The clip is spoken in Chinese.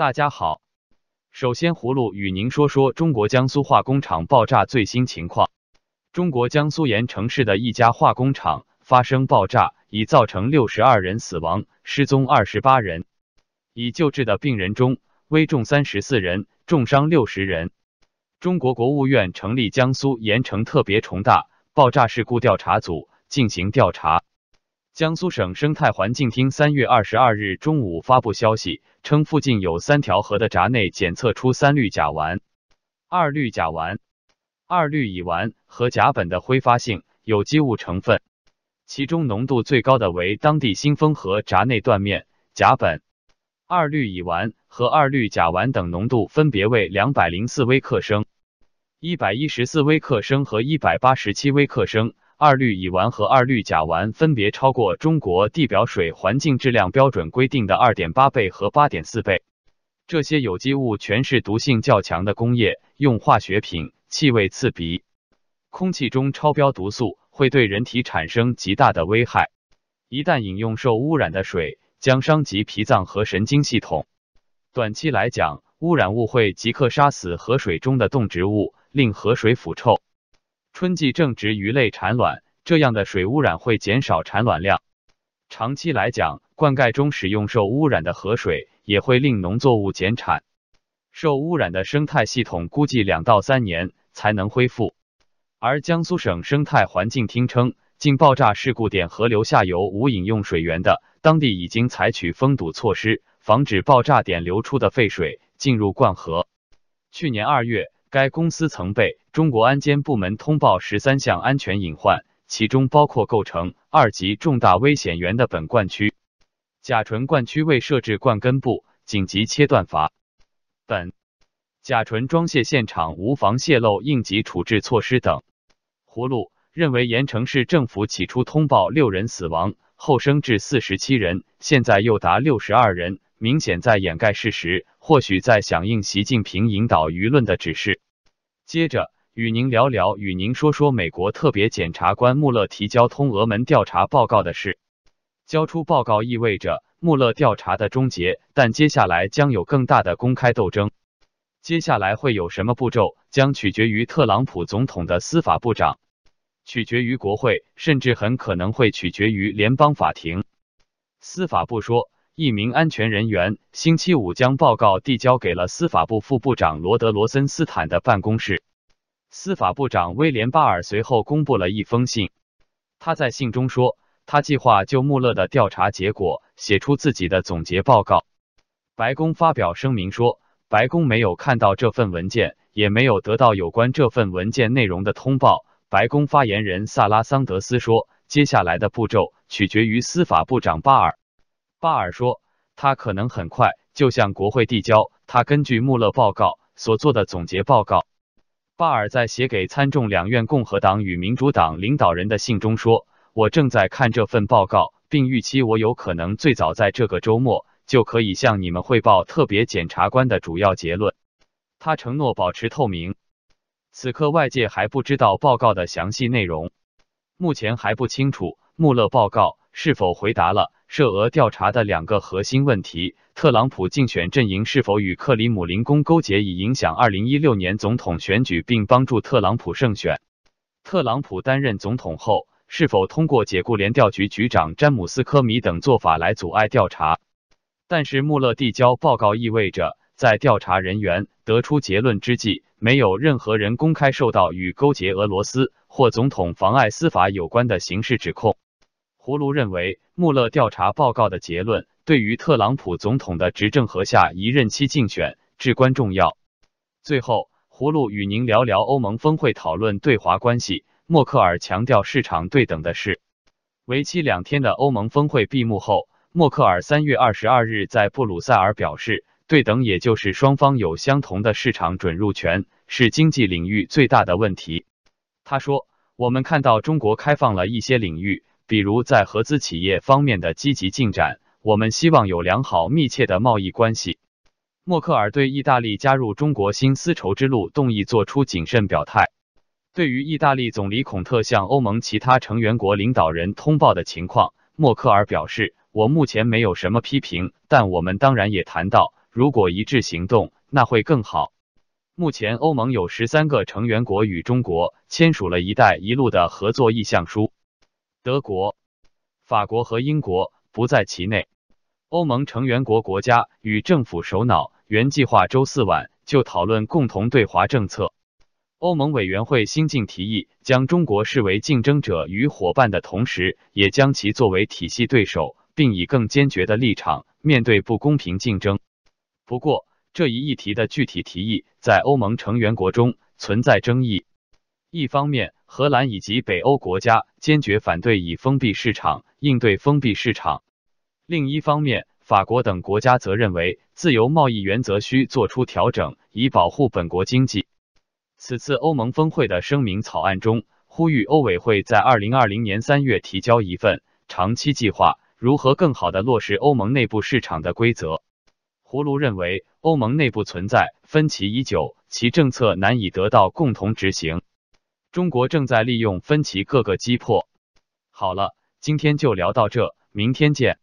大家好，首先葫芦与您说说中国江苏化工厂爆炸最新情况。中国江苏盐城市的一家化工厂发生爆炸，已造成六十二人死亡，失踪二十八人。已救治的病人中，危重三十四人，重伤六十人。中国国务院成立江苏盐城特别重大爆炸事故调查组进行调查。江苏省生态环境厅三月二十二日中午发布消息，称附近有三条河的闸内检测出三氯甲烷、二氯甲烷、二氯乙烷和甲苯的挥发性有机物成分，其中浓度最高的为当地新丰河闸内断面，甲苯、二氯乙烷和二氯甲烷等浓度分别为两百零四微克升、一百一十四微克升和一百八十七微克升。二氯乙烷和二氯甲烷分别超过中国地表水环境质量标准规定的二点八倍和八点四倍。这些有机物全是毒性较强的工业用化学品，气味刺鼻。空气中超标毒素会对人体产生极大的危害。一旦饮用受污染的水，将伤及脾脏和神经系统。短期来讲，污染物会即刻杀死河水中的动植物，令河水腐臭。春季正值鱼类产卵，这样的水污染会减少产卵量。长期来讲，灌溉中使用受污染的河水也会令农作物减产。受污染的生态系统估计两到三年才能恢复。而江苏省生态环境厅称，近爆炸事故点河流下游无饮用水源的，当地已经采取封堵措施，防止爆炸点流出的废水进入灌河。去年二月。该公司曾被中国安监部门通报十三项安全隐患，其中包括构成二级重大危险源的苯灌区、甲醇灌区未设置灌根部、紧急切断阀、苯、甲醇装卸现场无防泄漏应急处置措施等。葫芦认为，盐城市政府起初通报六人死亡，后升至四十七人，现在又达六十二人。明显在掩盖事实，或许在响应习近平引导舆论的指示。接着与您聊聊，与您说说美国特别检察官穆勒提交通俄门调查报告的事。交出报告意味着穆勒调查的终结，但接下来将有更大的公开斗争。接下来会有什么步骤，将取决于特朗普总统的司法部长，取决于国会，甚至很可能会取决于联邦法庭。司法部说。一名安全人员星期五将报告递交给了司法部副部长罗德罗森斯坦的办公室。司法部长威廉巴尔随后公布了一封信。他在信中说，他计划就穆勒的调查结果写出自己的总结报告。白宫发表声明说，白宫没有看到这份文件，也没有得到有关这份文件内容的通报。白宫发言人萨拉桑德斯说，接下来的步骤取决于司法部长巴尔。巴尔说，他可能很快就向国会递交他根据穆勒报告所做的总结报告。巴尔在写给参众两院共和党与民主党领导人的信中说：“我正在看这份报告，并预期我有可能最早在这个周末就可以向你们汇报特别检察官的主要结论。”他承诺保持透明。此刻外界还不知道报告的详细内容，目前还不清楚穆勒报告是否回答了。涉俄调查的两个核心问题：特朗普竞选阵营是否与克里姆林宫勾结，以影响二零一六年总统选举，并帮助特朗普胜选？特朗普担任总统后，是否通过解雇联调局局长詹姆斯科米等做法来阻碍调查？但是穆勒递交报告意味着，在调查人员得出结论之际，没有任何人公开受到与勾结俄罗斯或总统妨碍司法有关的刑事指控。葫芦认为，穆勒调查报告的结论对于特朗普总统的执政和下一任期竞选至关重要。最后，葫芦与您聊聊欧盟峰会讨论对华关系。默克尔强调市场对等的事。为期两天的欧盟峰会闭幕后，默克尔三月二十二日在布鲁塞尔表示，对等也就是双方有相同的市场准入权，是经济领域最大的问题。他说：“我们看到中国开放了一些领域。”比如在合资企业方面的积极进展，我们希望有良好密切的贸易关系。默克尔对意大利加入中国新丝绸之路动议作出谨慎表态。对于意大利总理孔特向欧盟其他成员国领导人通报的情况，默克尔表示：“我目前没有什么批评，但我们当然也谈到，如果一致行动，那会更好。目前，欧盟有十三个成员国与中国签署了一带一路的合作意向书，德国、法国和英国不在其内。欧盟成员国国家与政府首脑原计划周四晚就讨论共同对华政策。欧盟委员会新近提议，将中国视为竞争者与伙伴的同时，也将其作为体系对手，并以更坚决的立场面对不公平竞争。不过，这一议题的具体提议在欧盟成员国中存在争议。一方面，荷兰以及北欧国家坚决反对以封闭市场应对封闭市场。另一方面，法国等国家则认为自由贸易原则需做出调整，以保护本国经济。此次欧盟峰会的声明草案中，呼吁欧委会在二零二零年三月提交一份长期计划，如何更好的落实欧盟内部市场的规则。胡卢认为，欧盟内部存在分歧已久，其政策难以得到共同执行。中国正在利用分歧各个击破。好了，今天就聊到这，明天见。